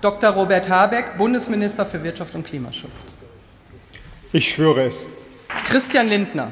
Dr. Robert Habeck, Bundesminister für Wirtschaft und Klimaschutz. Ich schwöre es. Christian Lindner,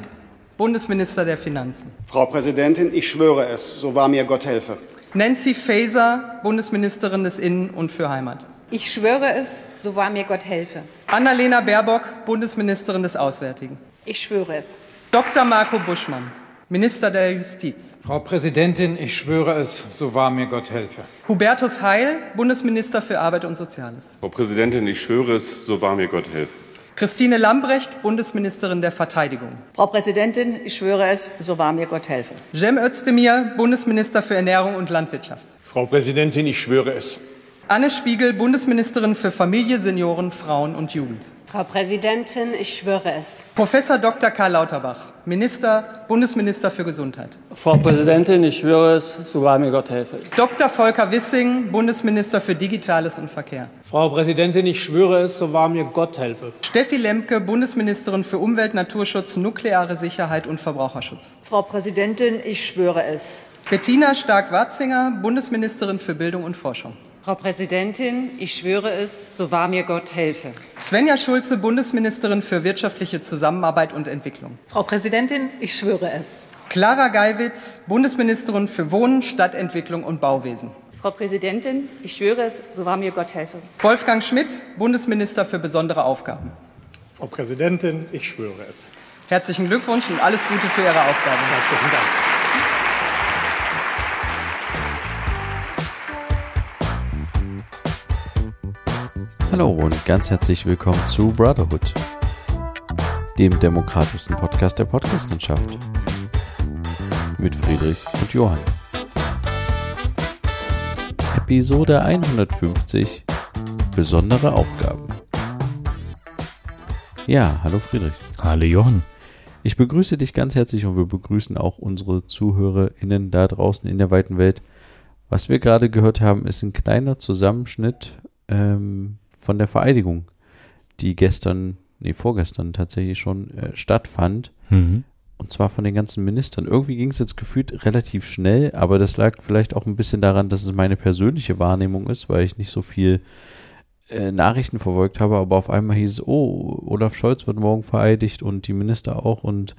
Bundesminister der Finanzen. Frau Präsidentin, ich schwöre es, so wahr mir Gott helfe. Nancy Faeser, Bundesministerin des Innen- und für Heimat. Ich schwöre es, so wahr mir Gott helfe. Annalena Baerbock, Bundesministerin des Auswärtigen. Ich schwöre es. Dr. Marco Buschmann, Minister der Justiz. Frau Präsidentin, ich schwöre es, so wahr mir Gott helfe. Hubertus Heil, Bundesminister für Arbeit und Soziales. Frau Präsidentin, ich schwöre es, so wahr mir Gott helfe. Christine Lambrecht, Bundesministerin der Verteidigung. Frau Präsidentin, ich schwöre es, so wahr mir Gott helfe. Cem Özdemir, Bundesminister für Ernährung und Landwirtschaft. Frau Präsidentin, ich schwöre es. Anne Spiegel, Bundesministerin für Familie, Senioren, Frauen und Jugend. Frau Präsidentin, ich schwöre es. Professor Dr. Karl Lauterbach, Minister, Bundesminister für Gesundheit. Frau Präsidentin, ich schwöre es, so wahr mir Gott helfe. Dr. Volker Wissing, Bundesminister für Digitales und Verkehr. Frau Präsidentin, ich schwöre es, so wahr mir Gott helfe. Steffi Lemke, Bundesministerin für Umwelt, Naturschutz, nukleare Sicherheit und Verbraucherschutz. Frau Präsidentin, ich schwöre es. Bettina Stark-Watzinger, Bundesministerin für Bildung und Forschung. Frau Präsidentin, ich schwöre es, so wahr mir Gott helfe. Svenja Schulze, Bundesministerin für wirtschaftliche Zusammenarbeit und Entwicklung. Frau Präsidentin, ich schwöre es. Clara Geiwitz, Bundesministerin für Wohnen, Stadtentwicklung und Bauwesen. Frau Präsidentin, ich schwöre es, so wahr mir Gott helfe. Wolfgang Schmidt, Bundesminister für besondere Aufgaben. Frau Präsidentin, ich schwöre es. Herzlichen Glückwunsch und alles Gute für Ihre Aufgabe. Herzlichen Dank. Hallo und ganz herzlich willkommen zu Brotherhood, dem demokratischsten Podcast der Podcastlandschaft. Mit Friedrich und Johann. Episode 150 Besondere Aufgaben. Ja, hallo Friedrich. Hallo Johann. Ich begrüße dich ganz herzlich und wir begrüßen auch unsere ZuhörerInnen da draußen in der weiten Welt. Was wir gerade gehört haben, ist ein kleiner Zusammenschnitt ähm, von der Vereidigung, die gestern, nee, vorgestern tatsächlich schon äh, stattfand. Mhm. Und zwar von den ganzen Ministern. Irgendwie ging es jetzt gefühlt relativ schnell, aber das lag vielleicht auch ein bisschen daran, dass es meine persönliche Wahrnehmung ist, weil ich nicht so viel äh, Nachrichten verfolgt habe. Aber auf einmal hieß es, oh, Olaf Scholz wird morgen vereidigt und die Minister auch. Und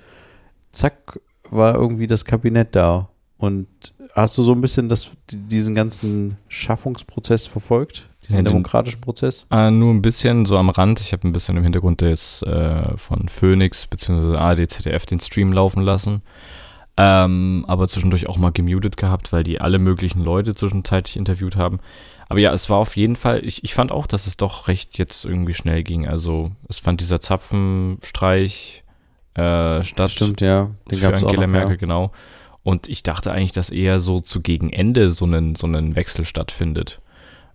zack, war irgendwie das Kabinett da. Und hast du so ein bisschen das, diesen ganzen Schaffungsprozess verfolgt? Diesen demokratischen Prozess? Äh, nur ein bisschen so am Rand. Ich habe ein bisschen im Hintergrund des, äh, von Phoenix bzw. ARD, ZDF den Stream laufen lassen. Ähm, aber zwischendurch auch mal gemutet gehabt, weil die alle möglichen Leute zwischenzeitlich interviewt haben. Aber ja, es war auf jeden Fall, ich, ich fand auch, dass es doch recht jetzt irgendwie schnell ging. Also es fand dieser Zapfenstreich äh, statt. Stimmt, ja. Den gab es auch Angela noch. Merkel, Ja. genau. Und ich dachte eigentlich, dass eher so zu gegen Ende so einen, so einen Wechsel stattfindet.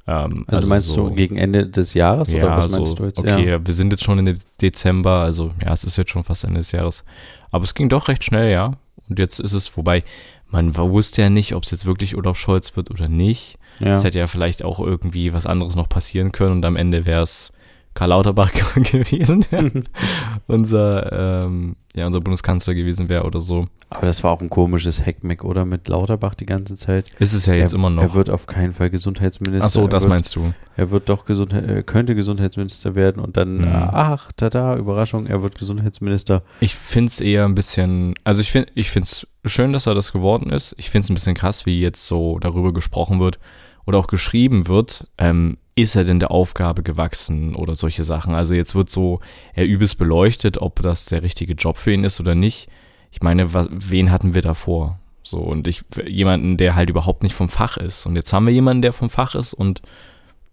Ähm, Also, du meinst so, gegen Ende des Jahres oder ja, was so, meinst du jetzt? Okay, Ja. wir sind jetzt schon in Dezember, also ja, es ist jetzt schon fast Ende des Jahres. Aber es ging doch recht schnell, ja. Und jetzt ist es, wobei, man wusste ja nicht, ob es jetzt wirklich Olaf Scholz wird oder nicht. Ja. Es hätte ja vielleicht auch irgendwie was anderes noch passieren können und am Ende wäre es Karl Lauterbach gewesen, der unser, ähm, ja, unser Bundeskanzler gewesen wäre oder so. Aber das war auch ein komisches Heckmeck, oder? Mit Lauterbach die ganze Zeit. Ist es ja jetzt er, immer noch. Er wird auf keinen Fall Gesundheitsminister. Ach so, das wird, meinst du. Er wird doch Gesundheit, er könnte Gesundheitsminister werden und dann, Mhm. ach, tada, Überraschung, er wird Gesundheitsminister. Ich find's eher ein bisschen, also ich finde, ich find's schön, dass er das geworden ist. Ich find's ein bisschen krass, wie jetzt so darüber gesprochen wird oder auch geschrieben wird. Ähm, ist er denn der Aufgabe gewachsen oder solche Sachen? Also jetzt wird so er übelst beleuchtet, ob das der richtige Job für ihn ist oder nicht. Ich meine, was, wen hatten wir davor? So und ich jemanden, der halt überhaupt nicht vom Fach ist. Und jetzt haben wir jemanden, der vom Fach ist und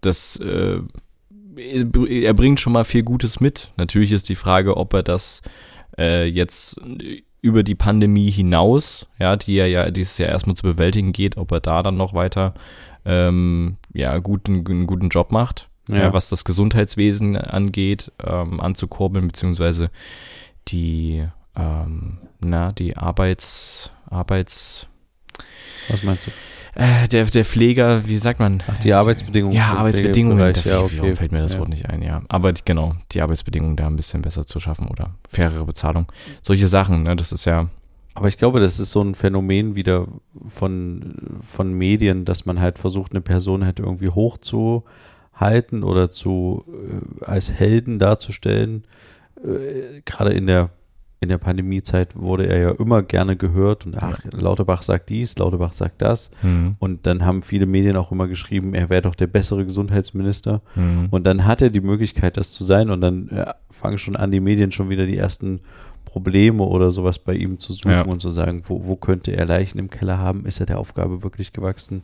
das äh, er bringt schon mal viel Gutes mit. Natürlich ist die Frage, ob er das äh, jetzt über die Pandemie hinaus, ja, die ja, ja dieses Jahr erstmal zu bewältigen geht, ob er da dann noch weiter ähm, ja, guten, einen guten Job macht, ja. Ja. was das Gesundheitswesen angeht, ähm, anzukurbeln, beziehungsweise die, ähm, na, die Arbeits, Arbeits, Was meinst du? äh, der, der Pfleger, wie sagt man? Ach, die Arbeitsbedingungen. Ja, Arbeitsbedingungen. Da ja, fällt- okay. fällt mir das ja. Wort nicht ein, ja. Aber die, genau, die Arbeitsbedingungen da ein bisschen besser zu schaffen oder fairere Bezahlung. Solche Sachen, ne, das ist ja, Aber ich glaube, das ist so ein Phänomen wieder von, von Medien, dass man halt versucht, eine Person halt irgendwie hoch zu halten oder zu äh, als Helden darzustellen. Äh, Gerade in der in der Pandemiezeit wurde er ja immer gerne gehört und ach, Lauterbach sagt dies, Lauterbach sagt das. Mhm. Und dann haben viele Medien auch immer geschrieben, er wäre doch der bessere Gesundheitsminister. Mhm. Und dann hat er die Möglichkeit, das zu sein. Und dann ja, fangen schon an, die Medien schon wieder die ersten Probleme oder sowas bei ihm zu suchen Ja. und zu sagen, wo, wo könnte er Leichen im Keller haben? Ist er der Aufgabe wirklich gewachsen?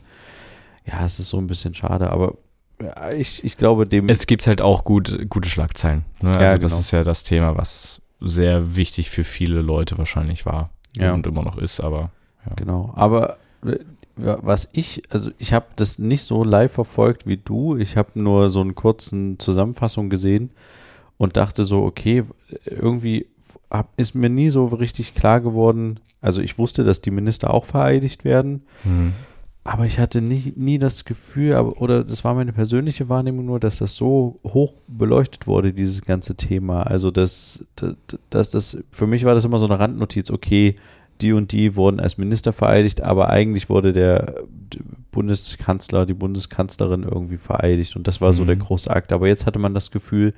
Ja, es ist so ein bisschen schade, aber ja, ich, ich glaube, dem. Es gibt halt auch gut, gute Schlagzeilen. Ne? Also Ja, das genau. ist ja das Thema, was sehr wichtig für viele Leute wahrscheinlich war Ja. und immer noch ist, aber ja. Genau, aber äh, was ich, also ich habe das nicht so live verfolgt wie du. Ich habe nur so einen kurzen Zusammenfassung gesehen und dachte so, okay, irgendwie hab, ist mir nie so richtig klar geworden. Also ich wusste, dass die Minister auch vereidigt werden, Mhm. aber ich hatte nie, nie das Gefühl, aber, oder das war meine persönliche Wahrnehmung nur, dass das so hoch beleuchtet wurde, dieses ganze Thema. Also dass, dass, dass das, für mich war das immer so eine Randnotiz, okay, die und die wurden als Minister vereidigt, aber eigentlich wurde der Bundeskanzler, die Bundeskanzlerin irgendwie vereidigt und das war so Mhm. der große Akt. Aber jetzt hatte man das Gefühl,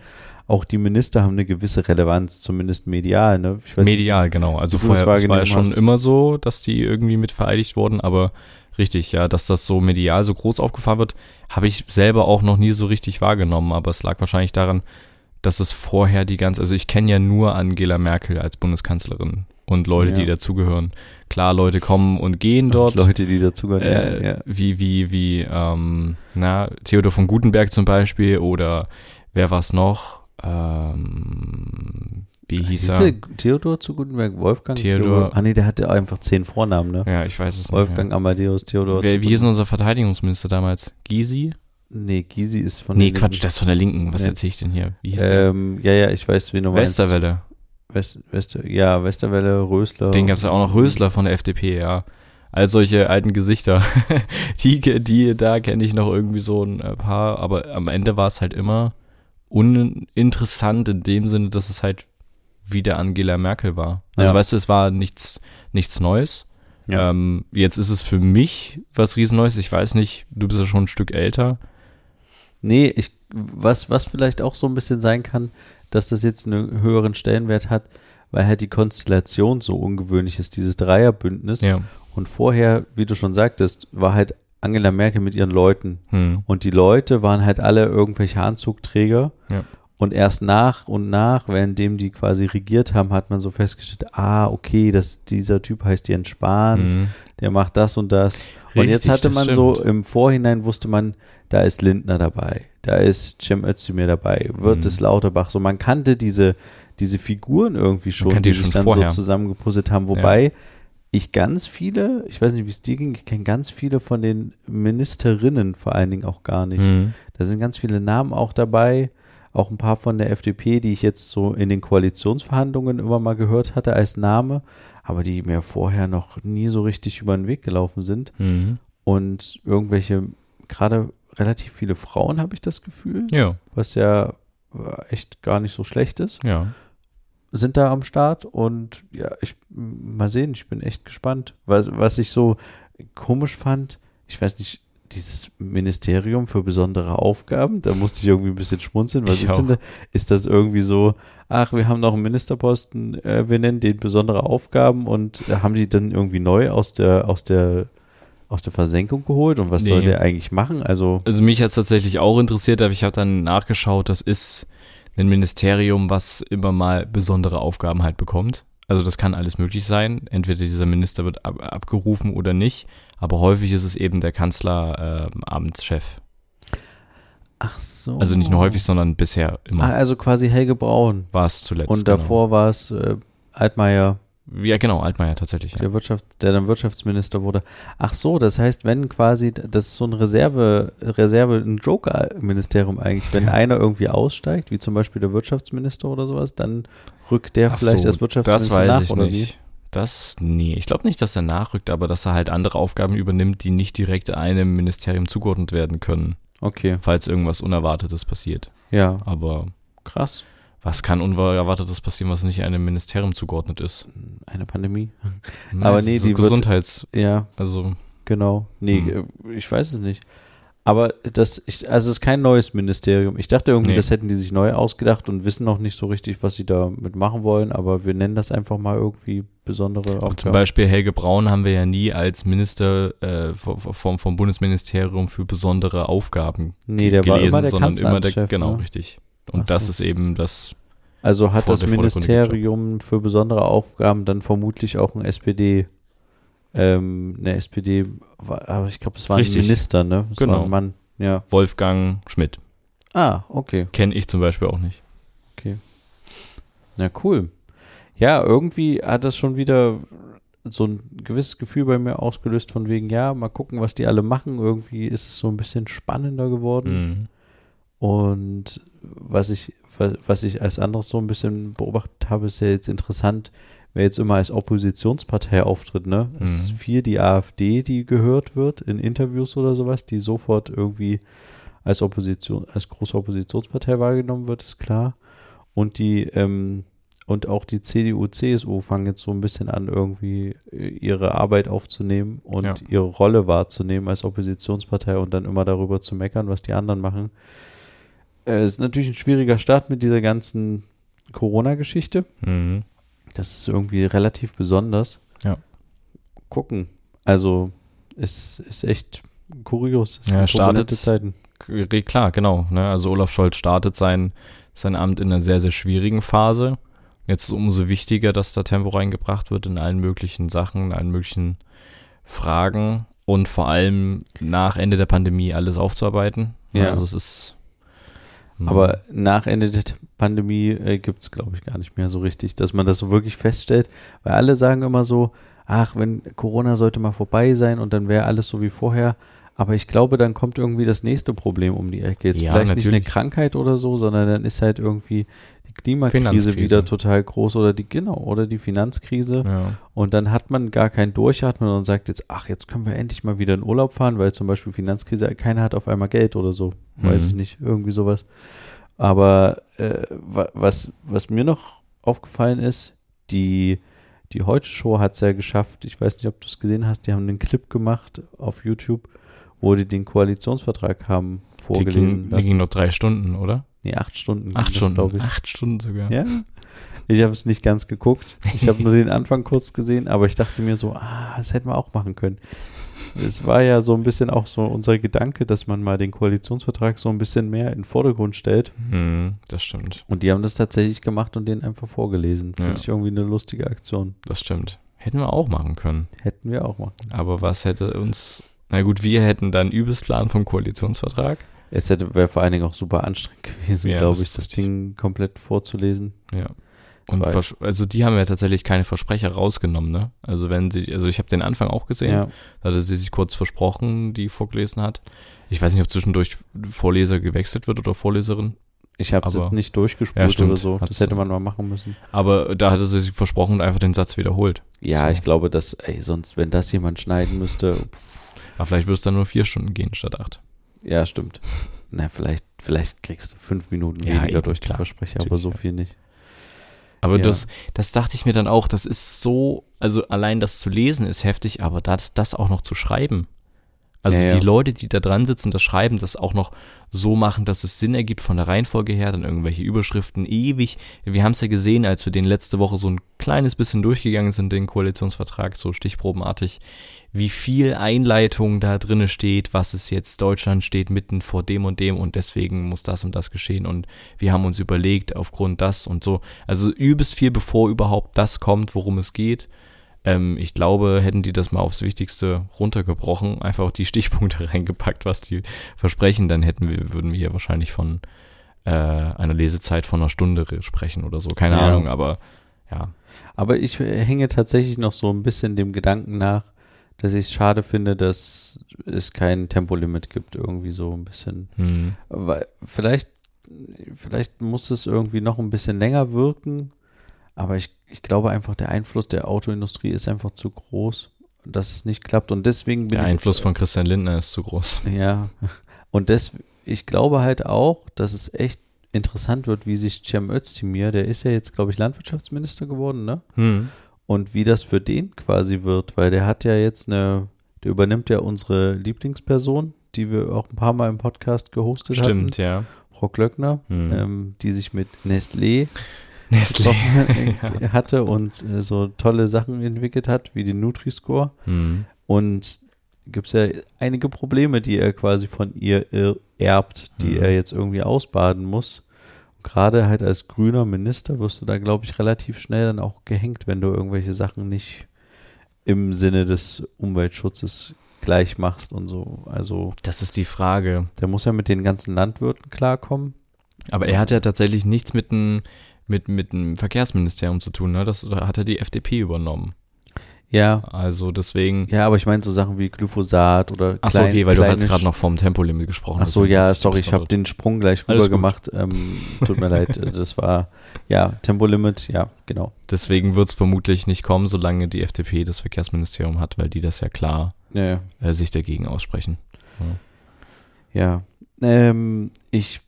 auch die Minister haben eine gewisse Relevanz, zumindest medial. Ne? Weiß Medial, genau. Also vorher war ja schon hast. immer so, dass die irgendwie mit vereidigt wurden, aber richtig, ja, dass das so medial so groß aufgefahren wird, habe ich selber auch noch nie so richtig wahrgenommen, aber es lag wahrscheinlich daran, dass es vorher die ganze, also ich kenne ja nur Angela Merkel als Bundeskanzlerin und Leute, die Ja. dazugehören. Klar, Leute kommen und gehen dort. Leute, die dazugehören. äh, ja, ja. Wie, wie, wie, ähm, na, Theodor von Gutenberg zum Beispiel oder wer war's noch? Ähm, wie hieß Hieß er? der Theodor zu Gutenberg? Wolfgang? Theodor- Ah nee, der hatte einfach zehn Vornamen, ne? Ja, ich weiß es nicht. Wolfgang ja. Amadeus Theodor. Wer, wie hieß denn unser Verteidigungsminister damals? Gysi? Nee, Gysi ist von Nee, der Quatsch, Linken. das ist von der Linken. Was Nee. erzähle ich denn hier? Wie hieß der? Ähm, ja, ja, ich weiß, wie meinst. Westerwelle. West, Wester, ja, Westerwelle, Rösler. Den gab es ja auch noch Rösler von der FDP, ja. All solche alten Gesichter. die, die, da kenne ich noch irgendwie so ein äh, paar, aber am Ende war es halt immer uninteressant in dem Sinne, dass es halt wieder Angela Merkel war. Also Ja. weißt du, es war nichts, nichts Neues. Ja. Ähm, jetzt ist es für mich was Riesenneues. Ich weiß nicht, du bist ja schon ein Stück älter. Nee, ich, was, was vielleicht auch so ein bisschen sein kann, dass das jetzt einen höheren Stellenwert hat, weil halt die Konstellation so ungewöhnlich ist, dieses Dreierbündnis. Ja. Und vorher, wie du schon sagtest, war halt Angela Merkel mit ihren Leuten. Hm. Und die Leute waren halt alle irgendwelche Anzugträger. Ja. Und erst nach und nach, währenddem die quasi regiert haben, hat man so festgestellt, ah, okay, das, dieser Typ heißt Jens Spahn, Hm. der macht das und das. Und Richtig, jetzt hatte man so, im Vorhinein wusste man, da ist Lindner dabei, da ist Cem Özdemir dabei, wird Mhm. es Lauterbach. So, man kannte diese, diese Figuren irgendwie schon, die die sich schon dann vorher. so zusammengepuzzelt haben. Wobei ich ganz viele, ich weiß nicht, wie es dir ging, ich kenne ganz viele von den Ministerinnen vor allen Dingen auch gar nicht. Hm. Da sind ganz viele Namen auch dabei, auch ein paar von der FDP, die ich jetzt so in den Koalitionsverhandlungen immer mal gehört hatte als Name, aber die mir vorher noch nie so richtig über den Weg gelaufen sind. Hm. Und irgendwelche, gerade relativ viele Frauen habe ich das Gefühl, Ja, was ja äh, echt gar nicht so schlecht ist, ja. sind da am Start und ja, ich mal sehen, ich bin echt gespannt. Was, was ich so komisch fand, ich weiß nicht, dieses Ministerium für besondere Aufgaben, da musste ich irgendwie ein bisschen schmunzeln. Was Ich ist denn auch. da? Ist das irgendwie so, ach, wir haben noch einen Ministerposten, äh, wir nennen den besondere Aufgaben und äh, haben die dann irgendwie neu aus der, aus der, aus der Versenkung geholt und was soll Nee. der eigentlich machen? Also, Also mich hat es tatsächlich auch interessiert, aber ich habe dann nachgeschaut, das ist ein Ministerium, was immer mal besondere Aufgaben halt bekommt. Also das kann alles möglich sein. Entweder dieser Minister wird ab, abgerufen oder nicht. Aber häufig ist es eben der Kanzler ähm, Amtschef. ach so. Also nicht nur häufig, sondern bisher Ah, immer also quasi Helge Braun. war es zuletzt. Und davor war es äh, Altmaier, Genau. Ja, genau, Altmaier tatsächlich. Ja. der Wirtschaft, der dann Wirtschaftsminister wurde. Ach so, das heißt, wenn quasi, das ist so ein Reserve, Reserve, ein Joker-Ministerium eigentlich, wenn Ja. einer irgendwie aussteigt, wie zum Beispiel der Wirtschaftsminister oder sowas, dann rückt der Ach vielleicht so, als Wirtschaftsminister das weiß nach ich oder nicht. Das, nee, ich glaube nicht, dass er nachrückt, aber dass er halt andere Aufgaben übernimmt, die nicht direkt einem Ministerium zugeordnet werden können? Okay, falls irgendwas Unerwartetes passiert. ja, Aber krass. was kann Unerwartetes passieren, was nicht einem Ministerium zugeordnet ist? Eine Pandemie. Na, Aber nee, die wird- Gesundheits, Ja, also genau. Nee, Hm. äh, ich weiß es nicht. Aber das, ich, also es ist kein neues Ministerium. Ich dachte irgendwie, Nee. das hätten die sich neu ausgedacht und wissen noch nicht so richtig, was sie damit machen wollen, aber wir nennen das einfach mal irgendwie besondere Aber zum Aufgaben. Beispiel Helge Braun haben wir ja nie als Minister äh, vom, vom Bundesministerium für besondere Aufgaben Nee, der war gelesen, immer der sondern immer der, genau, ne? richtig. Und Ach das so. ist eben das, Also hat das Ministerium für besondere Aufgaben dann vermutlich auch ein SPD, ähm, eine SPD, aber ich glaube, es war Richtig. ein Minister, ne? Es Genau. war ein Mann, ja. Wolfgang Schmidt. Ah, okay. Kenne ich zum Beispiel auch nicht. Na cool. Ja, irgendwie hat das schon wieder so ein gewisses Gefühl bei mir ausgelöst von wegen, ja, mal gucken, was die alle machen. Irgendwie ist es so ein bisschen spannender geworden. Mhm. Und was ich, wa- was ich als anderes so ein bisschen beobachtet habe, ist ja jetzt interessant, wer jetzt immer als Oppositionspartei auftritt, ne? Es Mhm. ist viel die AfD, die gehört wird in Interviews oder sowas, die sofort irgendwie als Opposition, als große Oppositionspartei wahrgenommen wird, ist klar. Und die, ähm, und auch die CDU, CSU fangen jetzt so ein bisschen an, irgendwie äh, ihre Arbeit aufzunehmen und Ja. ihre Rolle wahrzunehmen als Oppositionspartei und dann immer darüber zu meckern, was die anderen machen. Äh, Es ist natürlich ein schwieriger Start mit dieser ganzen Corona-Geschichte. Mhm. Das ist irgendwie relativ besonders. Ja. Gucken. Also, es ist echt kurios. Es Ja, startet- Zeiten. Klar, genau. Ne? Also Olaf Scholz startet sein, sein Amt in einer sehr, sehr schwierigen Phase. Jetzt ist umso wichtiger, dass da Tempo reingebracht wird in allen möglichen Sachen, in allen möglichen Fragen und vor allem nach Ende der Pandemie alles aufzuarbeiten. Ja. Also es ist. Hm, Aber nach Ende der Pandemie äh, gibt es, glaube ich, gar nicht mehr so richtig, dass man das so wirklich feststellt. Weil alle sagen immer so, ach, wenn Corona sollte mal vorbei sein und dann wäre alles so wie vorher. Aber ich glaube, dann kommt irgendwie das nächste Problem um die Ecke. Jetzt Ja, vielleicht nicht eine natürlich. Krankheit oder so, sondern dann ist halt irgendwie Klimakrise wieder total groß oder die, genau, oder die Finanzkrise. ja. Und dann hat man gar kein Durchatmen und sagt jetzt, ach, jetzt können wir endlich mal wieder in Urlaub fahren, weil zum Beispiel Finanzkrise, keiner hat auf einmal Geld oder so. Weiß Mhm. ich nicht, irgendwie sowas. Aber äh, wa- was, was mir noch aufgefallen ist, die, die Heute-Show hat es ja geschafft, ich weiß nicht, ob du es gesehen hast, die haben einen Clip gemacht auf YouTube, wo die den Koalitionsvertrag haben Die vorgelesen ging, die ging noch drei Stunden, oder? Nee, acht Stunden. Acht Stunden, glaube ich. acht Stunden sogar. Ja. Ich habe es nicht ganz geguckt. Ich habe nur den Anfang kurz gesehen, aber ich dachte mir so, ah, das hätten wir auch machen können. Es war ja so ein bisschen auch so unser Gedanke, dass man mal den Koalitionsvertrag so ein bisschen mehr in den Vordergrund stellt. Hm, das stimmt, Und die haben das tatsächlich gemacht und den einfach vorgelesen. Finde Ja. ich irgendwie eine lustige Aktion. das stimmt. Hätten wir auch machen können. Hätten wir auch machen. Aber was hätte uns. Na gut, wir hätten dann Übelsplan vom Koalitionsvertrag. Es hätte wäre vor allen Dingen auch super anstrengend gewesen, Ja, glaube ich, das. Ding komplett vorzulesen. Ja. Und also die haben ja tatsächlich keine Versprecher rausgenommen, ne? Also wenn sie, also ich habe den Anfang auch gesehen, Ja. da hatte sie sich kurz versprochen, die vorgelesen hat. Ich weiß nicht, ob zwischendurch Vorleser gewechselt wird oder Vorleserin, Ich habe es jetzt nicht Ja, durchgespult stimmt. oder so. Das Hat's- hätte man mal machen müssen. aber da hatte sie sich versprochen und einfach den Satz wiederholt. Ja, So. ich glaube, dass, ey, sonst, wenn das jemand schneiden müsste, Aber vielleicht wird es dann nur vier Stunden gehen statt acht. Ja, stimmt. Na, vielleicht, vielleicht kriegst du fünf Minuten Ja, weniger eben, durch die klar. Versprecher, aber so viel nicht. Aber Ja. das, das dachte ich mir dann auch, das ist so, also allein das zu lesen ist heftig, aber das, das auch noch zu schreiben. Also Ja, ja. die Leute, die da dran sitzen, das Schreiben, das auch noch so machen, dass es Sinn ergibt von der Reihenfolge her, dann irgendwelche Überschriften ewig. Wir haben es ja gesehen, als wir den letzte Woche so ein kleines bisschen durchgegangen sind, den Koalitionsvertrag, so stichprobenartig, wie viel Einleitung da drinne steht, was es jetzt, Deutschland steht mitten vor dem und dem und deswegen muss das und das geschehen und wir haben uns überlegt aufgrund das und so. Also übelst viel, bevor überhaupt das kommt, worum es geht. Ähm, ich glaube, hätten die das mal aufs Wichtigste runtergebrochen, einfach auch die Stichpunkte reingepackt, was die versprechen, dann hätten wir, würden wir hier wahrscheinlich von äh, einer Lesezeit von einer Stunde re- sprechen oder so. Keine Ja. Ahnung, aber ja. Aber ich äh, hänge tatsächlich noch so ein bisschen dem Gedanken nach, dass ich es schade finde, dass es kein Tempolimit gibt, irgendwie so ein bisschen. Hm. Weil vielleicht, vielleicht muss es irgendwie noch ein bisschen länger wirken, aber ich, ich glaube einfach, der Einfluss der Autoindustrie ist einfach zu groß, dass es nicht klappt. Und deswegen bin Der ich. Einfluss von Christian Lindner ist zu groß. Ja, und das, ich glaube halt auch, dass es echt interessant wird, wie sich Cem Özdemir, der ist ja jetzt, glaube ich, Landwirtschaftsminister geworden, ne? Hm. Und wie das für den quasi wird, weil der hat ja jetzt eine, der übernimmt ja unsere Lieblingsperson, die wir auch ein paar Mal im Podcast gehostet Stimmt, hatten. ja. Frau Klöckner, Hm. ähm, die sich mit Nestlé Nestlé. gesprochen, äh, hatte und äh, so tolle Sachen entwickelt hat, wie den Nutri-Score. Hm. Und gibt es ja einige Probleme, die er quasi von ihr erbt, die Mhm. er jetzt irgendwie ausbaden muss. Gerade halt als grüner Minister wirst du da, glaube ich, relativ schnell dann auch gehängt, wenn du irgendwelche Sachen nicht im Sinne des Umweltschutzes gleich machst und so. Also Das ist die Frage. der muss ja mit den ganzen Landwirten klarkommen. Aber er hat ja tatsächlich nichts mit dem mit, mit dem Verkehrsministerium zu tun, ne? Das hat er die FDP übernommen. Ja, Also deswegen. ja, aber ich meine so Sachen wie Glyphosat oder Ach so, okay, weil du hast gerade noch vom Tempolimit gesprochen. Ach so, ja, sorry, ich habe den Sprung gleich rüber gemacht. Ähm, tut mir leid, äh, das war, ja, Tempolimit, ja, genau. Deswegen wird es vermutlich nicht kommen, solange die FDP das Verkehrsministerium hat, weil die das ja klar Ja, ja. äh, sich dagegen aussprechen. ja. Ähm, ich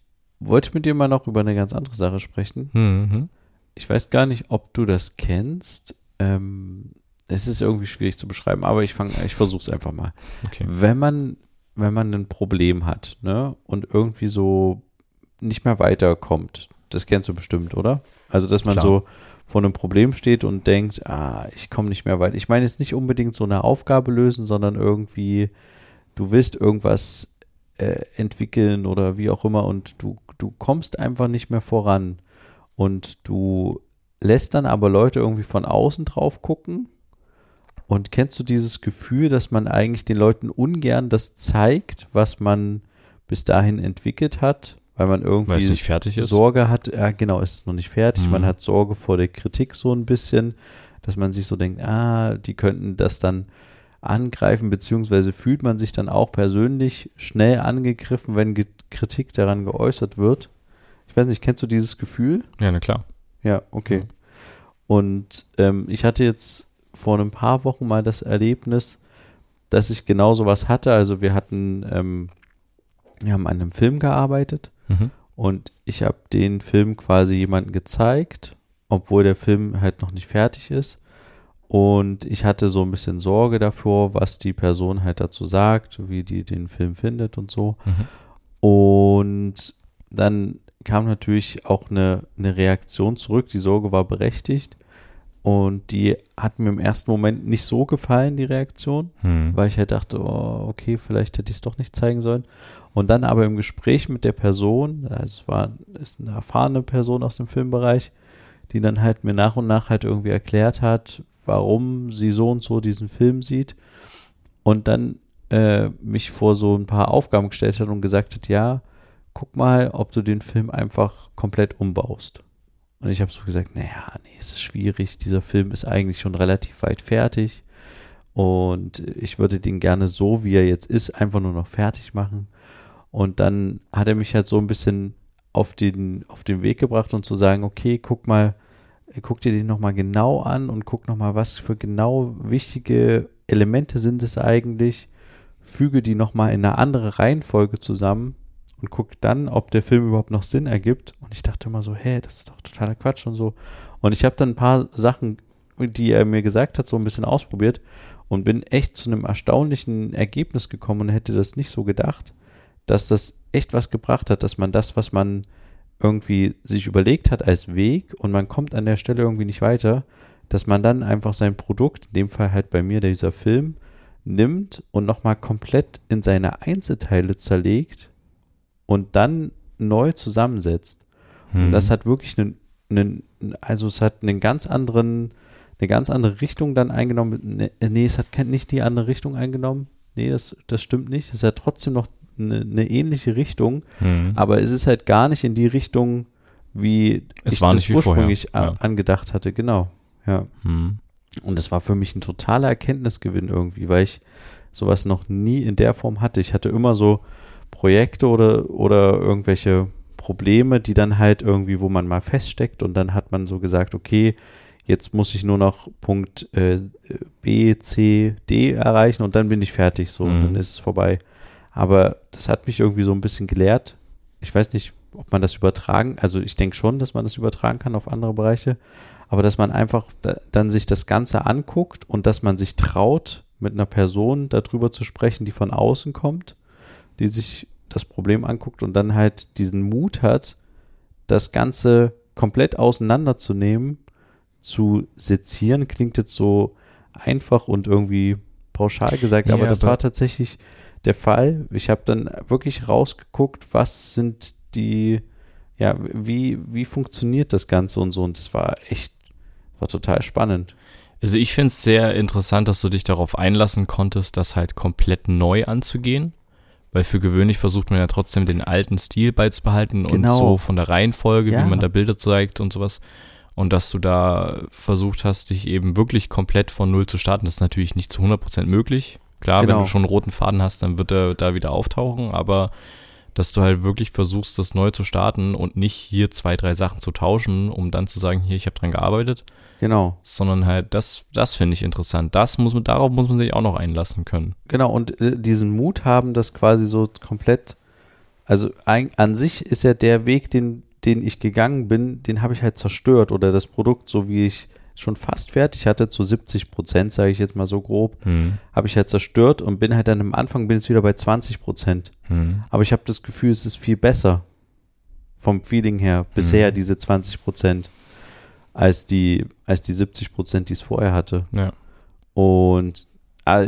wollte mit dir mal noch über eine ganz andere Sache sprechen. Mhm. Ich weiß gar nicht, ob du das kennst. Ähm, es ist irgendwie schwierig zu beschreiben, aber ich fange, ich versuche es einfach mal. Okay. Wenn man, wenn man ein Problem hat, ne, und irgendwie so nicht mehr weiterkommt, das kennst du bestimmt, oder? Also, dass man Klar. so vor einem Problem steht und denkt, ah, ich komme nicht mehr weiter. Ich meine jetzt nicht unbedingt so eine Aufgabe lösen, sondern irgendwie, du willst irgendwas äh, entwickeln oder wie auch immer und du, du kommst einfach nicht mehr voran und du lässt dann aber Leute irgendwie von außen drauf gucken und kennst du dieses Gefühl, dass man eigentlich den Leuten ungern das zeigt, was man bis dahin entwickelt hat, weil man irgendwie es. Sorge hat, ja genau, es ist noch nicht fertig, Mhm. man hat Sorge vor der Kritik so ein bisschen, dass man sich so denkt, ah, die könnten das dann angreifen, beziehungsweise fühlt man sich dann auch persönlich schnell angegriffen, wenn Ge Kritik daran geäußert wird. Ich weiß nicht, kennst du dieses Gefühl? Ja, na klar. Ja, okay. Ja. Und ähm, ich hatte jetzt vor ein paar Wochen mal das Erlebnis, dass ich genau sowas hatte. Also wir hatten, ähm, wir haben an einem Film gearbeitet Mhm. und ich habe den Film quasi jemandem gezeigt, obwohl der Film halt noch nicht fertig ist. Und ich hatte so ein bisschen Sorge davor, was die Person halt dazu sagt, wie die den Film findet und so. Mhm. Und dann kam natürlich auch eine, eine Reaktion zurück. Die Sorge war berechtigt. Und die hat mir im ersten Moment nicht so gefallen, die Reaktion, Hm. weil ich halt dachte, oh, okay, vielleicht hätte ich es doch nicht zeigen sollen. Und dann aber im Gespräch mit der Person, also es war ist eine erfahrene Person aus dem Filmbereich, die dann halt mir nach und nach halt irgendwie erklärt hat, warum sie so und so diesen Film sieht. Und dann äh, mich vor so ein paar Aufgaben gestellt hat und gesagt hat, ja, guck mal, ob du den Film einfach komplett umbaust. Und ich habe so gesagt, naja, nee, es ist schwierig. Dieser Film ist eigentlich schon relativ weit fertig. Und ich würde den gerne so, wie er jetzt ist, einfach nur noch fertig machen. Und dann hat er mich halt so ein bisschen auf den, auf den Weg gebracht und zu sagen, okay, guck mal, guck dir den nochmal genau an und guck nochmal, was für genau wichtige Elemente sind es eigentlich. Füge die nochmal in eine andere Reihenfolge zusammen und guck dann, ob der Film überhaupt noch Sinn ergibt. Und ich dachte immer so, hä, das ist doch totaler Quatsch und so. Und ich habe dann ein paar Sachen, die er mir gesagt hat, so ein bisschen ausprobiert und bin echt zu einem erstaunlichen Ergebnis gekommen und hätte das nicht so gedacht, dass das echt was gebracht hat, dass man das, was man irgendwie sich überlegt hat als Weg und man kommt an der Stelle irgendwie nicht weiter, dass man dann einfach sein Produkt, in dem Fall halt bei mir dieser Film, nimmt und nochmal komplett in seine Einzelteile zerlegt und dann neu zusammensetzt. Hm. Und das hat wirklich einen, einen, also es hat einen ganz anderen, eine ganz andere Richtung dann eingenommen. Ne- Nee, es hat nicht die andere Richtung eingenommen. Nee, das, das stimmt nicht. Es hat trotzdem noch eine, eine ähnliche Richtung, Hm. aber es ist halt gar nicht in die Richtung, wie Es ich das wie ursprünglich ja. angedacht hatte. Genau, ja. Hm. Und das war für mich ein totaler Erkenntnisgewinn irgendwie, weil ich sowas noch nie in der Form hatte. Ich hatte immer so Projekte oder, oder irgendwelche Probleme, die dann halt irgendwie, wo man mal feststeckt und dann hat man so gesagt, okay, jetzt muss ich nur noch Punkt äh, B, C, D erreichen und dann bin ich fertig, so, und Mhm. dann ist es vorbei. Aber das hat mich irgendwie so ein bisschen gelehrt. Ich weiß nicht, ob man das übertragen, also ich denke schon, dass man das übertragen kann auf andere Bereiche, aber dass man einfach da, dann sich das Ganze anguckt und dass man sich traut, mit einer Person darüber zu sprechen, die von außen kommt, die sich das Problem anguckt und dann halt diesen Mut hat, das Ganze komplett auseinanderzunehmen, zu sezieren, klingt jetzt so einfach und irgendwie pauschal gesagt, Ja, aber das aber- war tatsächlich der Fall. Ich habe dann wirklich rausgeguckt, was sind die, ja, wie, wie funktioniert das Ganze und so und es war echt, war total spannend. Also ich finde es sehr interessant, dass du dich darauf einlassen konntest, das halt komplett neu anzugehen. Weil für gewöhnlich versucht man ja trotzdem den alten Stil beizubehalten Genau. und so von der Reihenfolge, Ja. wie man da Bilder zeigt und sowas. Und dass du da versucht hast, dich eben wirklich komplett von Null zu starten, das ist natürlich nicht zu 100% möglich. Klar, wenn Genau. du schon einen roten Faden hast, dann wird er da wieder auftauchen, aber dass du halt wirklich versuchst, das neu zu starten und nicht hier zwei, drei Sachen zu tauschen, um dann zu sagen, hier, ich habe dran gearbeitet, Genau. sondern halt, das, das finde ich interessant. Das muss man, darauf muss man sich auch noch einlassen können. Genau, und äh, diesen Mut haben, das quasi so komplett, also ein, an sich ist ja der Weg, den, den ich gegangen bin, den habe ich halt zerstört oder das Produkt, so wie ich schon fast fertig hatte, zu 70 Prozent, sage ich jetzt mal so grob, habe ich halt zerstört und bin halt dann am Anfang bin jetzt wieder bei 20 Prozent. Hm. Aber ich habe das Gefühl, es ist viel besser vom Feeling her, bisher Mhm. diese 20 Prozent, als die, als die 70 Prozent, die es vorher hatte. Ja. Und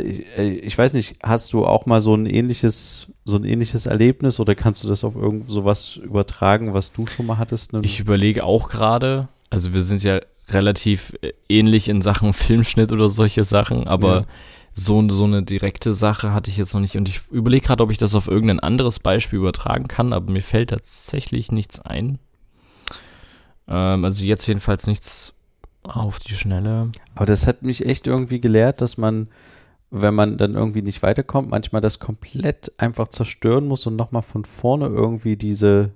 ich, äh, ich weiß nicht, hast du auch mal so ein ähnliches, so ein ähnliches Erlebnis oder kannst du das auf irgend sowas übertragen, was du schon mal hattest? Ne? Ich überlege auch gerade, also wir sind ja relativ äh, ähnlich in Sachen Filmschnitt oder solche Sachen, aber Ja. so, so eine direkte Sache hatte ich jetzt noch nicht und ich überlege gerade, ob ich das auf irgendein anderes Beispiel übertragen kann, aber mir fällt tatsächlich nichts ein. Ähm, also jetzt jedenfalls nichts auf die Schnelle. Aber das hat mich echt irgendwie gelehrt, dass man, wenn man dann irgendwie nicht weiterkommt, manchmal das komplett einfach zerstören muss und nochmal von vorne irgendwie diese,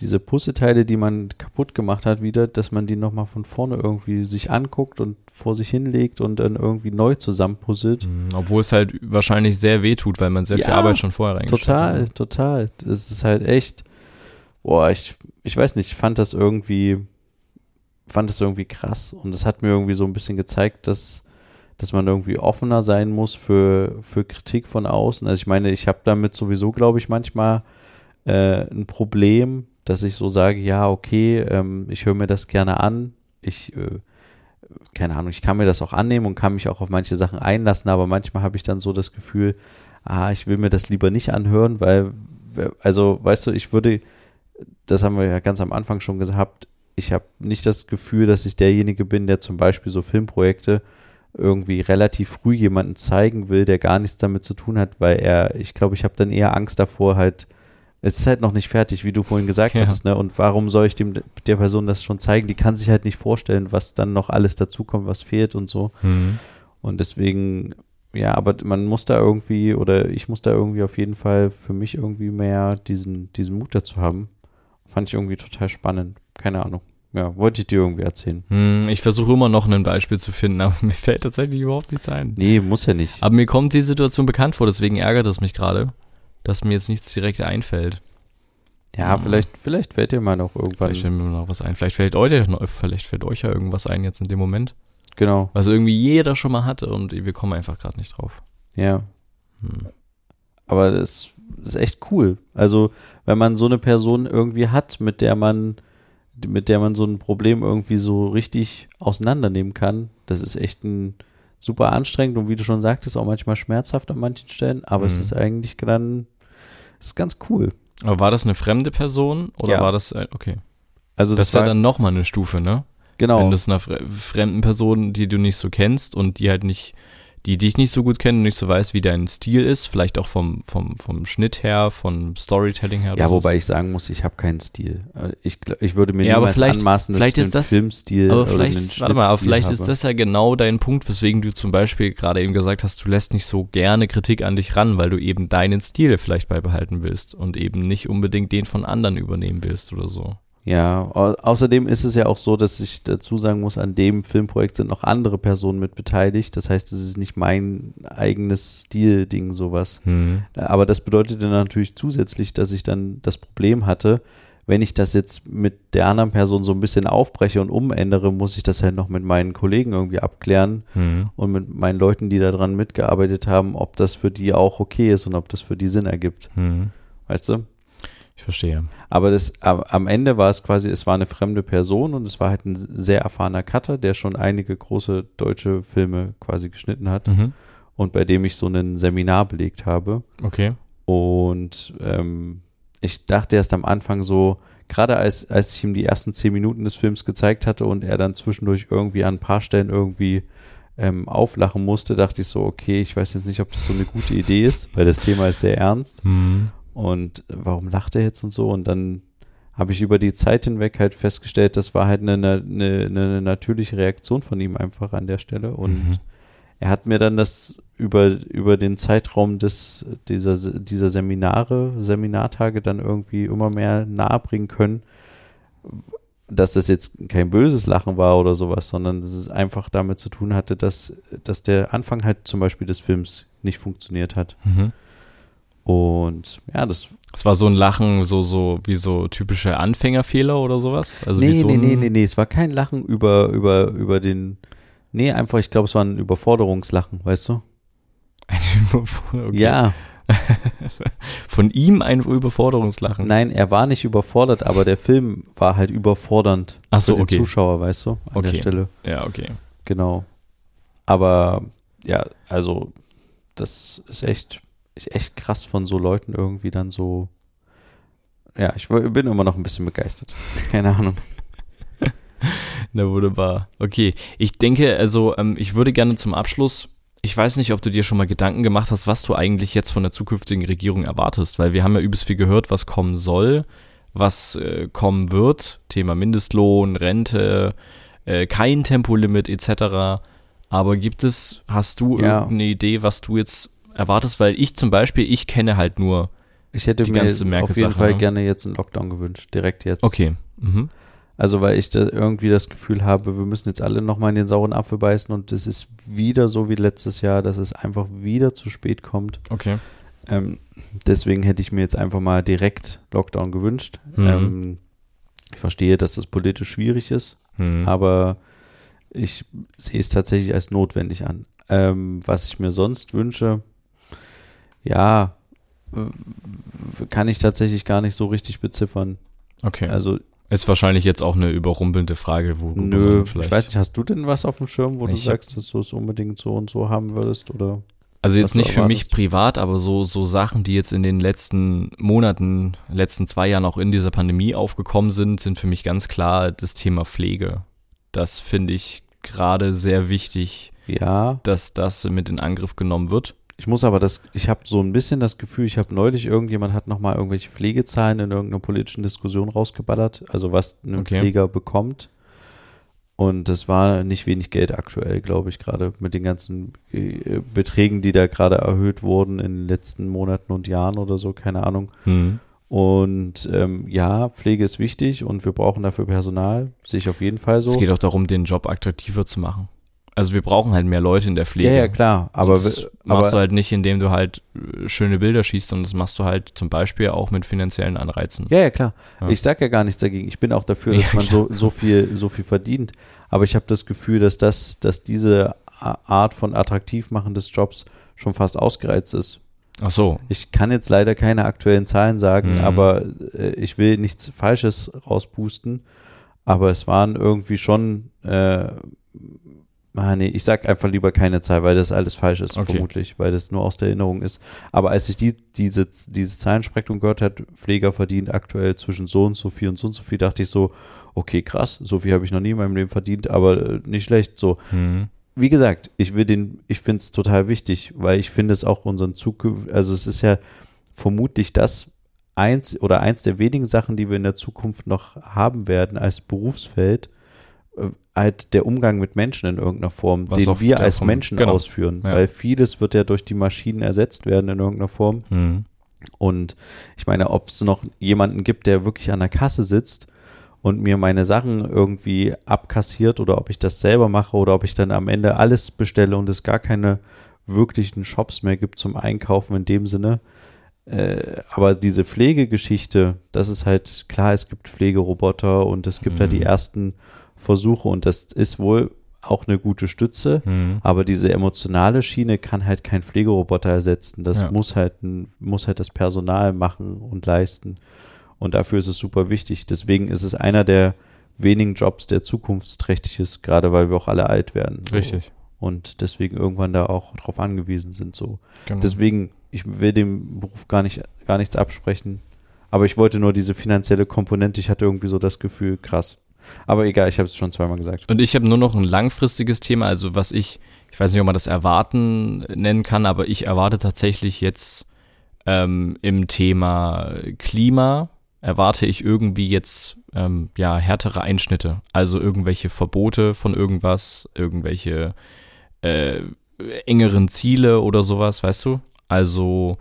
diese Puzzleteile, die man kaputt gemacht hat, wieder, dass man die nochmal von vorne irgendwie sich anguckt und vor sich hinlegt und dann irgendwie neu zusammenpuzzelt. Mhm, Obwohl es halt wahrscheinlich sehr weh tut, weil man sehr viel Ja, Arbeit schon vorher reingesteckt Total, hat. total. Das ist halt echt, boah, ich, ich weiß nicht, ich fand das irgendwie, fand das irgendwie krass und das hat mir irgendwie so ein bisschen gezeigt, dass, dass man irgendwie offener sein muss für, für Kritik von außen. Also ich meine, ich habe damit sowieso, glaube ich, manchmal äh, ein Problem, dass ich so sage, ja, okay, ähm, ich höre mir das gerne an, ich, äh, keine Ahnung, ich kann mir das auch annehmen und kann mich auch auf manche Sachen einlassen, aber manchmal habe ich dann so das Gefühl, ah, ich will mir das lieber nicht anhören, weil, also, weißt du, ich würde, das haben wir ja ganz am Anfang schon gehabt, ich habe nicht das Gefühl, dass ich derjenige bin, der zum Beispiel so Filmprojekte irgendwie relativ früh jemanden zeigen will, der gar nichts damit zu tun hat, weil er, ich glaube, ich habe dann eher Angst davor, halt, es ist halt noch nicht fertig, wie du vorhin gesagt Ja. hattest, ne? Und warum soll ich dem der Person das schon zeigen? Die kann sich halt nicht vorstellen, was dann noch alles dazukommt, was fehlt und so. Mhm. Und deswegen, ja, aber man muss da irgendwie, oder ich muss da irgendwie auf jeden Fall für mich irgendwie mehr diesen, diesen Mut dazu haben. Fand ich irgendwie total spannend. Keine Ahnung. Ja, wollte ich dir irgendwie erzählen. Hm, Ich versuche immer noch ein Beispiel zu finden, aber mir fällt tatsächlich überhaupt nichts ein. Nee, muss ja nicht. Aber mir kommt die Situation bekannt vor, deswegen ärgert es mich gerade, dass mir jetzt nichts direkt einfällt. Ja, vielleicht, vielleicht fällt dir mal noch irgendwann. Vielleicht fällt mir noch was ein. Vielleicht fällt euch, vielleicht fällt euch ja irgendwas ein jetzt in dem Moment. Genau, Was irgendwie jeder schon mal hatte und wir kommen einfach gerade nicht drauf. ja. Hm. Aber das ist echt cool. Also, wenn man so eine Person irgendwie hat, mit der man, mit der man so ein Problem irgendwie so richtig auseinandernehmen kann, das ist echt ein super anstrengend und wie du schon sagtest, auch manchmal schmerzhaft an manchen Stellen, aber es Mhm. ist eigentlich dann, es ist ganz cool. Aber war das eine fremde Person oder Ja. war das, ein- okay. Also, Das ist war, ja dann nochmal eine Stufe, ne? genau. Wenn das einer fre- fremden Person, die du nicht so kennst und die halt nicht, die dich nicht so gut kennen und nicht so weiß, wie dein Stil ist, vielleicht auch vom, vom, vom Schnitt her, vom Storytelling her. oder ja, so. wobei ich sagen muss, ich habe keinen Stil. Äh, Ich, ich würde mir Ja, aber niemals vielleicht- anmaßen, dass vielleicht ich einen das- Filmstil Aber oder vielleicht, einen warte mal, aber vielleicht habe. ist das ja genau dein Punkt, weswegen du zum Beispiel gerade eben gesagt hast, du lässt nicht so gerne Kritik an dich ran, weil du eben deinen Stil vielleicht beibehalten willst und eben nicht unbedingt den von anderen übernehmen willst oder so. Ja, au außerdem ist es ja auch so, dass ich dazu sagen muss, an dem Filmprojekt sind noch andere Personen mit beteiligt. Das heißt, es ist nicht mein eigenes Stil-Ding, sowas. Hm. Aber das bedeutete natürlich zusätzlich, dass ich dann das Problem hatte, wenn ich das jetzt mit der anderen Person so ein bisschen aufbreche und umändere, muss ich das halt noch mit meinen Kollegen irgendwie abklären Mhm. und mit meinen Leuten, die daran mitgearbeitet haben, ob das für die auch okay ist und ob das für die Sinn ergibt. Mhm. Weißt du? Ich verstehe. Aber das, am Ende war es quasi, es war eine fremde Person und es war halt ein sehr erfahrener Cutter, der schon einige große deutsche Filme quasi geschnitten hat Mhm. und bei dem ich so ein Seminar belegt habe. Okay. Und ähm, ich dachte erst am Anfang so, gerade als, als ich ihm die ersten zehn Minuten des Films gezeigt hatte und er dann zwischendurch irgendwie an ein paar Stellen irgendwie ähm, auflachen musste, dachte ich so, okay, ich weiß jetzt nicht, ob das so eine gute Idee ist, weil das Thema ist sehr ernst. Mhm. Und warum lacht er jetzt und so? Und dann habe ich über die Zeit hinweg halt festgestellt, das war halt eine, eine, eine natürliche Reaktion von ihm einfach an der Stelle. Und Mhm. er hat mir dann das über, über den Zeitraum des, dieser, dieser Seminare, Seminartage dann irgendwie immer mehr nahebringen können, dass das jetzt kein böses Lachen war oder sowas, sondern dass es einfach damit zu tun hatte, dass, dass der Anfang halt zum Beispiel des Films nicht funktioniert hat. Mhm. Und ja, das Es war so ein Lachen, so, so, wie so typische Anfängerfehler oder sowas? Also nee, so nee, ein, nee, nee, nee, es war kein Lachen über, über, über den, nee, einfach, ich glaube, es war ein Überforderungslachen, weißt du? okay. Ja, Von ihm ein Überforderungslachen. nein, er war nicht überfordert, aber der Film war halt überfordernd Ach so, für den okay. Zuschauer, weißt du, an Okay. der Stelle. Ja, okay. Genau. Aber, ja, also, das ist echt, ist echt krass von so Leuten irgendwie dann so, ja, ich bin immer noch ein bisschen begeistert. Keine Ahnung. Na wunderbar. Okay, ich denke, also ähm, ich würde gerne zum Abschluss, ich weiß nicht, ob du dir schon mal Gedanken gemacht hast, was du eigentlich jetzt von der zukünftigen Regierung erwartest, weil wir haben ja übelst viel gehört, was kommen soll, was äh, kommen wird, Thema Mindestlohn, Rente, äh, kein Tempolimit etc. Aber gibt es, hast du Ja. irgendeine Idee, was du jetzt erwartest? Weil ich zum Beispiel, ich kenne halt nur, Ich hätte Die mir ganze auf Merkel-Sache, jeden Fall ne? gerne jetzt einen Lockdown gewünscht, direkt jetzt. okay, mhm. Also weil ich da irgendwie das Gefühl habe, wir müssen jetzt alle nochmal in den sauren Apfel beißen und es ist wieder so wie letztes Jahr, dass es einfach wieder zu spät kommt. okay. Ähm, deswegen hätte ich mir jetzt einfach mal direkt Lockdown gewünscht. Mhm. Ähm, ich verstehe, dass das politisch schwierig ist, Hm. aber ich sehe es tatsächlich als notwendig an. Ähm, was ich mir sonst wünsche, ja, kann ich tatsächlich gar nicht so richtig beziffern. Okay. Also Ist wahrscheinlich jetzt auch eine überrumpelnde Frage, worüber Nö, vielleicht. ich weiß nicht, hast du denn was auf dem Schirm, wo Ich- du sagst, dass du es unbedingt so und so haben würdest? Oder? Also jetzt nicht für mich privat, aber so, so Sachen, die jetzt in den letzten Monaten, letzten zwei Jahren auch in dieser Pandemie aufgekommen sind, sind für mich ganz klar das Thema Pflege. Das finde ich gerade sehr wichtig, Ja, dass das mit in Angriff genommen wird. Ich muss aber das, ich habe so ein bisschen das Gefühl, ich habe neulich, irgendjemand hat nochmal irgendwelche Pflegezahlen in irgendeiner politischen Diskussion rausgeballert, also was ein Okay. Pfleger bekommt. Und das war nicht wenig Geld aktuell, glaube ich, gerade mit den ganzen äh, Beträgen, die da gerade erhöht wurden in den letzten Monaten und Jahren oder so, keine Ahnung. Hm. Und ähm, ja, Pflege ist wichtig und wir brauchen dafür Personal, sehe ich auf jeden Fall so. Es geht auch darum, den Job attraktiver zu machen. Also wir brauchen halt mehr Leute in der Pflege. Ja, ja, klar. Aber, Und das machst aber du halt nicht, indem du halt äh, schöne Bilder schießt, sondern das machst du halt zum Beispiel auch mit finanziellen Anreizen. ja, ja, klar. Ja. Ich sag ja gar nichts dagegen. Ich bin auch dafür, dass Ja, man so, so viel, so viel verdient. Aber ich habe das Gefühl, dass das, dass diese Art von Attraktivmachen des Jobs schon fast ausgereizt ist. Ach so. Ich kann jetzt leider keine aktuellen Zahlen sagen, Mhm. aber äh, ich will nichts Falsches rauspusten. Aber es waren irgendwie schon, äh, ah, nee, ich sag einfach lieber keine Zahl, weil das alles falsch ist, Okay. vermutlich, weil das nur aus der Erinnerung ist. Aber als ich die, diese, dieses Zahlenspektrum gehört hat, Pfleger verdient aktuell zwischen so und so viel und so und so viel, dachte ich so, okay, krass, so viel habe ich noch nie in meinem Leben verdient, aber äh, nicht schlecht, so Hm. wie gesagt, ich will den, ich finde es total wichtig, weil ich finde es auch unseren Zukunft, also es ist ja vermutlich das eins oder eins der wenigen Sachen, die wir in der Zukunft noch haben werden als Berufsfeld, halt der Umgang mit Menschen in irgendeiner Form, Was den wir als Menschen genau. ausführen, Ja. weil vieles wird ja durch die Maschinen ersetzt werden in irgendeiner Form. Hm. Und ich meine, ob es noch jemanden gibt, der wirklich an der Kasse sitzt und mir meine Sachen irgendwie abkassiert oder ob ich das selber mache oder ob ich dann am Ende alles bestelle und es gar keine wirklichen Shops mehr gibt zum Einkaufen in dem Sinne. Äh, aber diese Pflegegeschichte, das ist halt klar, es gibt Pflegeroboter und es gibt mhm. da die ersten Versuche und das ist wohl auch eine gute Stütze, mhm. aber diese emotionale Schiene kann halt kein Pflegeroboter ersetzen. Das ja. muss halt muss halt das Personal machen und leisten. Und dafür ist es super wichtig. Deswegen ist es einer der wenigen Jobs, der zukunftsträchtig ist, gerade weil wir auch alle alt werden. So. Richtig. Und deswegen irgendwann da auch drauf angewiesen sind. So. Genau. Deswegen, ich will dem Beruf gar nicht, gar nichts absprechen. Aber ich wollte nur diese finanzielle Komponente. Ich hatte irgendwie so das Gefühl, krass. Aber egal, ich habe es schon zweimal gesagt. Und ich habe nur noch ein langfristiges Thema, also was ich, ich weiß nicht, ob man das erwarten nennen kann, aber ich erwarte tatsächlich jetzt ähm, im Thema Klima, erwarte ich irgendwie jetzt ähm, ja härtere Einschnitte, also irgendwelche Verbote von irgendwas, irgendwelche äh, engeren Ziele oder sowas, weißt du? Also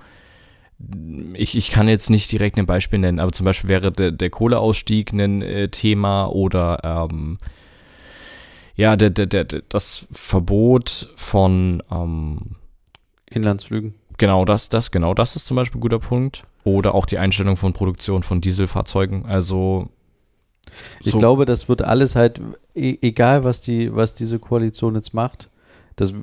ich, ich kann jetzt nicht direkt ein Beispiel nennen, aber zum Beispiel wäre der, der Kohleausstieg ein äh, Thema oder ähm, ja, der, der, der, das Verbot von ähm, Inlandsflügen. Genau, das, das, genau, das ist zum Beispiel ein guter Punkt. Oder auch die Einstellung von Produktion von Dieselfahrzeugen. Also ich glaube, das wird alles halt, e egal was die, was diese Koalition jetzt macht, dass,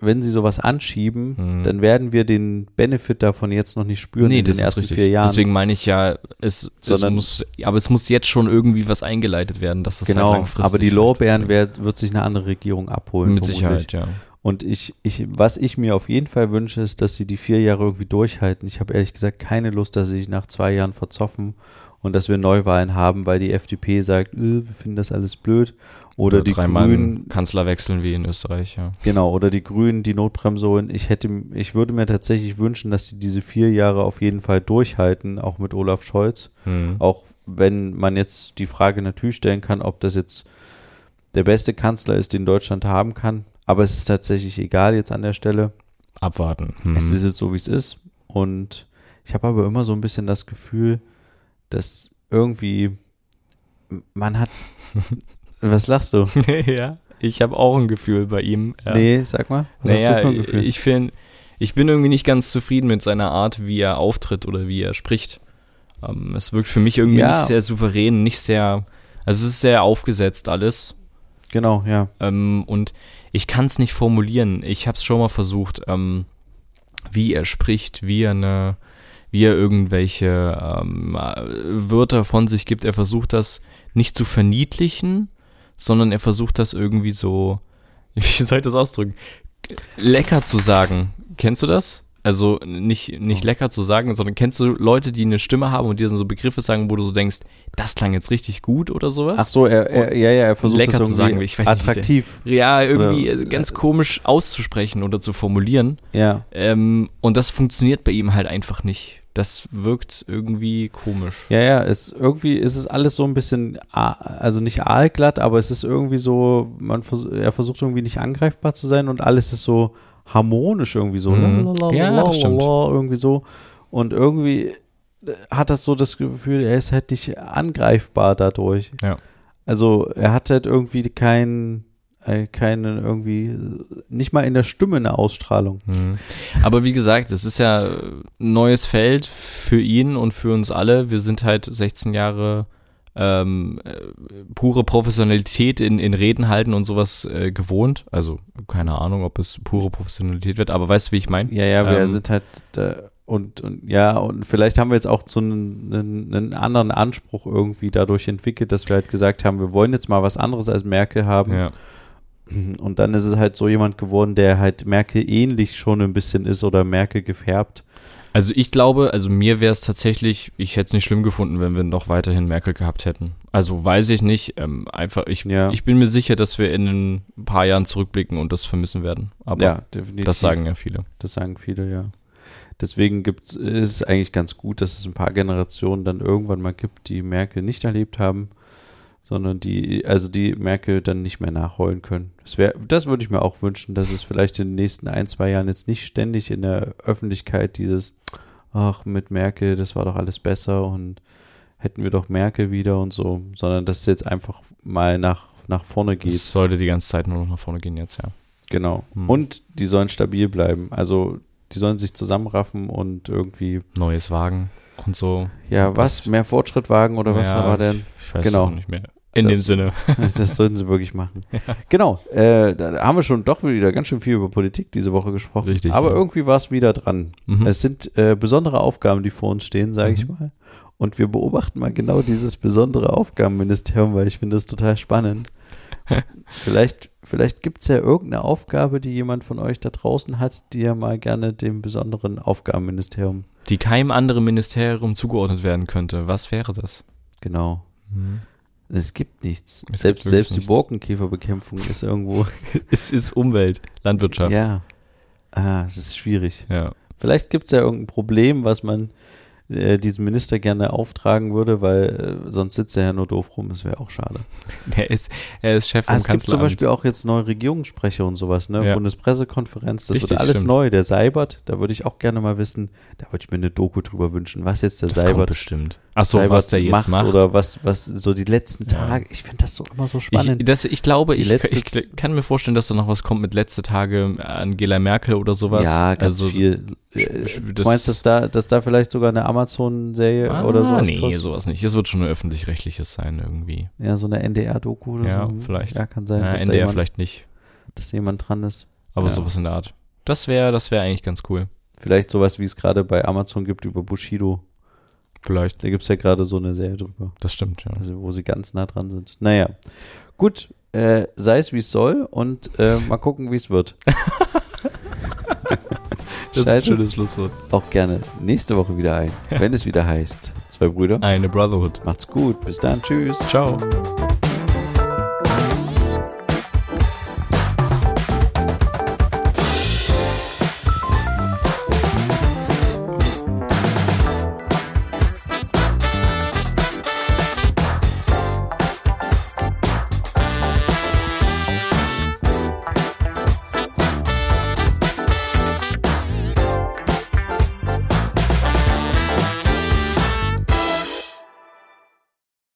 wenn sie sowas anschieben, mhm. dann werden wir den Benefit davon jetzt noch nicht spüren nee, in den ersten vier Jahren. Deswegen meine ich ja, es, Sondern, es muss, aber es muss jetzt schon irgendwie was eingeleitet werden, dass das genau, halt aber die Lorbeeren wird, wird sich eine andere Regierung abholen. Mit Sicherheit, ja. Und ich, ich, was ich mir auf jeden Fall wünsche, ist, dass sie die vier Jahre irgendwie durchhalten. Ich habe ehrlich gesagt keine Lust, dass sie sich nach zwei Jahren verzoffen und dass wir Neuwahlen haben, weil die FDP sagt, äh, wir finden das alles blöd. Oder, oder die Grünen. Kanzler wechseln wie in Österreich, ja. Genau, oder die Grünen die Notbremse holen. Ich hätte, ich würde mir tatsächlich wünschen, dass sie diese vier Jahre auf jeden Fall durchhalten, auch mit Olaf Scholz. Mhm. Auch wenn man jetzt die Frage natürlich stellen kann, ob das jetzt der beste Kanzler ist, den Deutschland haben kann. Aber es ist tatsächlich egal jetzt an der Stelle. Abwarten. Mhm. Es ist jetzt so, wie es ist. Und ich habe aber immer so ein bisschen das Gefühl, dass irgendwie man hat. was lachst du? ja, ich habe auch ein Gefühl bei ihm. Ja. Nee, sag mal. Was naja, hast du für ein Gefühl? Ich finde, ich bin irgendwie nicht ganz zufrieden mit seiner Art, wie er auftritt oder wie er spricht. Ähm, es wirkt für mich irgendwie ja. nicht sehr souverän, nicht sehr. Also es ist sehr aufgesetzt alles. Genau, ja. Ähm, und ich kann es nicht formulieren. Ich habe es schon mal versucht, ähm, wie er spricht, wie er eine wie er irgendwelche ähm, Wörter von sich gibt. Er versucht das nicht zu verniedlichen, sondern er versucht das irgendwie so, wie soll ich das ausdrücken, lecker zu sagen. Kennst du das? Also nicht, nicht lecker zu sagen, sondern kennst du Leute, die eine Stimme haben und dir so Begriffe sagen, wo du so denkst, das klang jetzt richtig gut oder sowas? Ach so, er, er ja, ja, er versucht lecker das zu sagen, ich weiß attraktiv. Nicht, ja, irgendwie oder, ganz komisch auszusprechen oder zu formulieren. Ja. Ähm, und das funktioniert bei ihm halt einfach nicht. Das wirkt irgendwie komisch. Ja, ja, es, irgendwie ist es alles so ein bisschen, also nicht aalglatt, aber es ist irgendwie so, man er versucht irgendwie nicht angreifbar zu sein und alles ist so harmonisch irgendwie so. Mhm. Ja, das stimmt. Irgendwie so. Und irgendwie hat das so das Gefühl, er ist halt nicht angreifbar dadurch. Ja. Also er hat halt irgendwie keinen äh, keine irgendwie, nicht mal in der Stimme eine Ausstrahlung. Mhm. Aber wie gesagt, es ist ja ein neues Feld für ihn und für uns alle. Wir sind halt 16 Jahre ähm, äh, pure Professionalität in, in Reden halten und sowas äh, gewohnt. Also keine Ahnung, ob es pure Professionalität wird, aber weißt du, wie ich meine? Ja, ja, wir ähm, sind halt äh, und, und ja, und vielleicht haben wir jetzt auch so einen, einen, einen, anderen Anspruch irgendwie dadurch entwickelt, dass wir halt gesagt haben, wir wollen jetzt mal was anderes als Merkel haben. Ja. Und dann ist es halt so jemand geworden, der halt Merkel ähnlich schon ein bisschen ist oder Merkel gefärbt. Also ich glaube, also mir wäre es tatsächlich, ich hätte es nicht schlimm gefunden, wenn wir noch weiterhin Merkel gehabt hätten. Also weiß ich nicht, ähm, einfach, ich, ja. ich bin mir sicher, dass wir in ein paar Jahren zurückblicken und das vermissen werden. Aber ja, definitiv. das sagen ja viele. Das sagen viele, ja. Deswegen gibt, ist es eigentlich ganz gut, dass es ein paar Generationen dann irgendwann mal gibt, die Merkel nicht erlebt haben sondern die, also die Merkel dann nicht mehr nachholen können. Das wäre, das würde ich mir auch wünschen, dass es vielleicht in den nächsten ein, zwei Jahren jetzt nicht ständig in der Öffentlichkeit dieses, ach, mit Merkel, das war doch alles besser und hätten wir doch Merkel wieder und so, sondern dass es jetzt einfach mal nach, nach vorne geht. Es sollte die ganze Zeit nur noch nach vorne gehen jetzt, ja. Genau. Hm. Und die sollen stabil bleiben. Also die sollen sich zusammenraffen und irgendwie, Neues Wagen und so. ja, was, mehr Fortschritt wagen oder was Ja, war denn? Ich, ich weiß Genau. nicht mehr. In Das- dem Sinne. Das sollten sie wirklich machen. Genau, äh, da haben wir schon doch wieder ganz schön viel über Politik diese Woche gesprochen. Richtig, Aber ja. irgendwie war es wieder dran. Mhm. Es sind äh, besondere Aufgaben, die vor uns stehen, sage ich Mhm. mal. Und wir beobachten mal genau dieses besondere Aufgabenministerium, weil ich finde das total spannend. vielleicht vielleicht gibt es ja irgendeine Aufgabe, die jemand von euch da draußen hat, die er mal gerne dem besonderen Aufgabenministerium, Die keinem anderen Ministerium zugeordnet werden könnte. Was wäre das? genau. Mhm. Es gibt nichts. Es selbst gibt selbst die nichts. Borkenkäferbekämpfung ist irgendwo. Es ist Umwelt, Landwirtschaft. Ja. Ah, es ist schwierig. ja. Vielleicht gibt es ja irgendein Problem, was man äh, diesem Minister gerne auftragen würde, weil äh, sonst sitzt er ja nur doof rum. Das wäre auch schade. Er ist, er ist Chef vom Ah, es gibt zum. Beispiel auch jetzt neue Regierungssprecher und sowas, ne? Ja. Bundespressekonferenz, das Richtig, wird alles stimmt. neu. Der Seibert, da würde ich auch gerne mal wissen, da würde ich mir eine Doku drüber wünschen, was jetzt der das kommt Seibert, bestimmt. Ach so, Seibert was der jetzt macht. oder was, was so die letzten Ja. Tage. Ich finde das so immer so spannend. Ich, das, ich glaube, ich, ich, kann mir vorstellen, dass da noch was kommt mit letzte Tage Angela Merkel oder sowas. ja, ganz also, viel. Äh, Du meinst, dass da, dass da vielleicht sogar eine Amazon-Serie Ah, oder sowas nee, kostet? sowas nicht. Es wird schon ein öffentlich-rechtliches sein irgendwie. Ja, so eine NDR-Doku oder Ja, so. vielleicht. Ja, kann sein, Ja, dass, da NDR jemand, vielleicht nicht, dass da jemand dran ist. aber Ja. sowas in der Art. Das wäre das wäre eigentlich ganz cool. Vielleicht sowas, wie es gerade bei Amazon gibt über Bushido. Vielleicht. Da gibt es ja gerade so eine Serie drüber, Das stimmt, ja. also wo sie ganz nah dran sind. Naja, gut, äh, sei es wie es soll und äh, mal gucken, wie es wird. Schaltet Schlusswort. auch gerne nächste Woche wieder ein, wenn es wieder heißt. Zwei Brüder. Eine Brotherhood. Macht's gut. Bis dann. Tschüss. Ciao.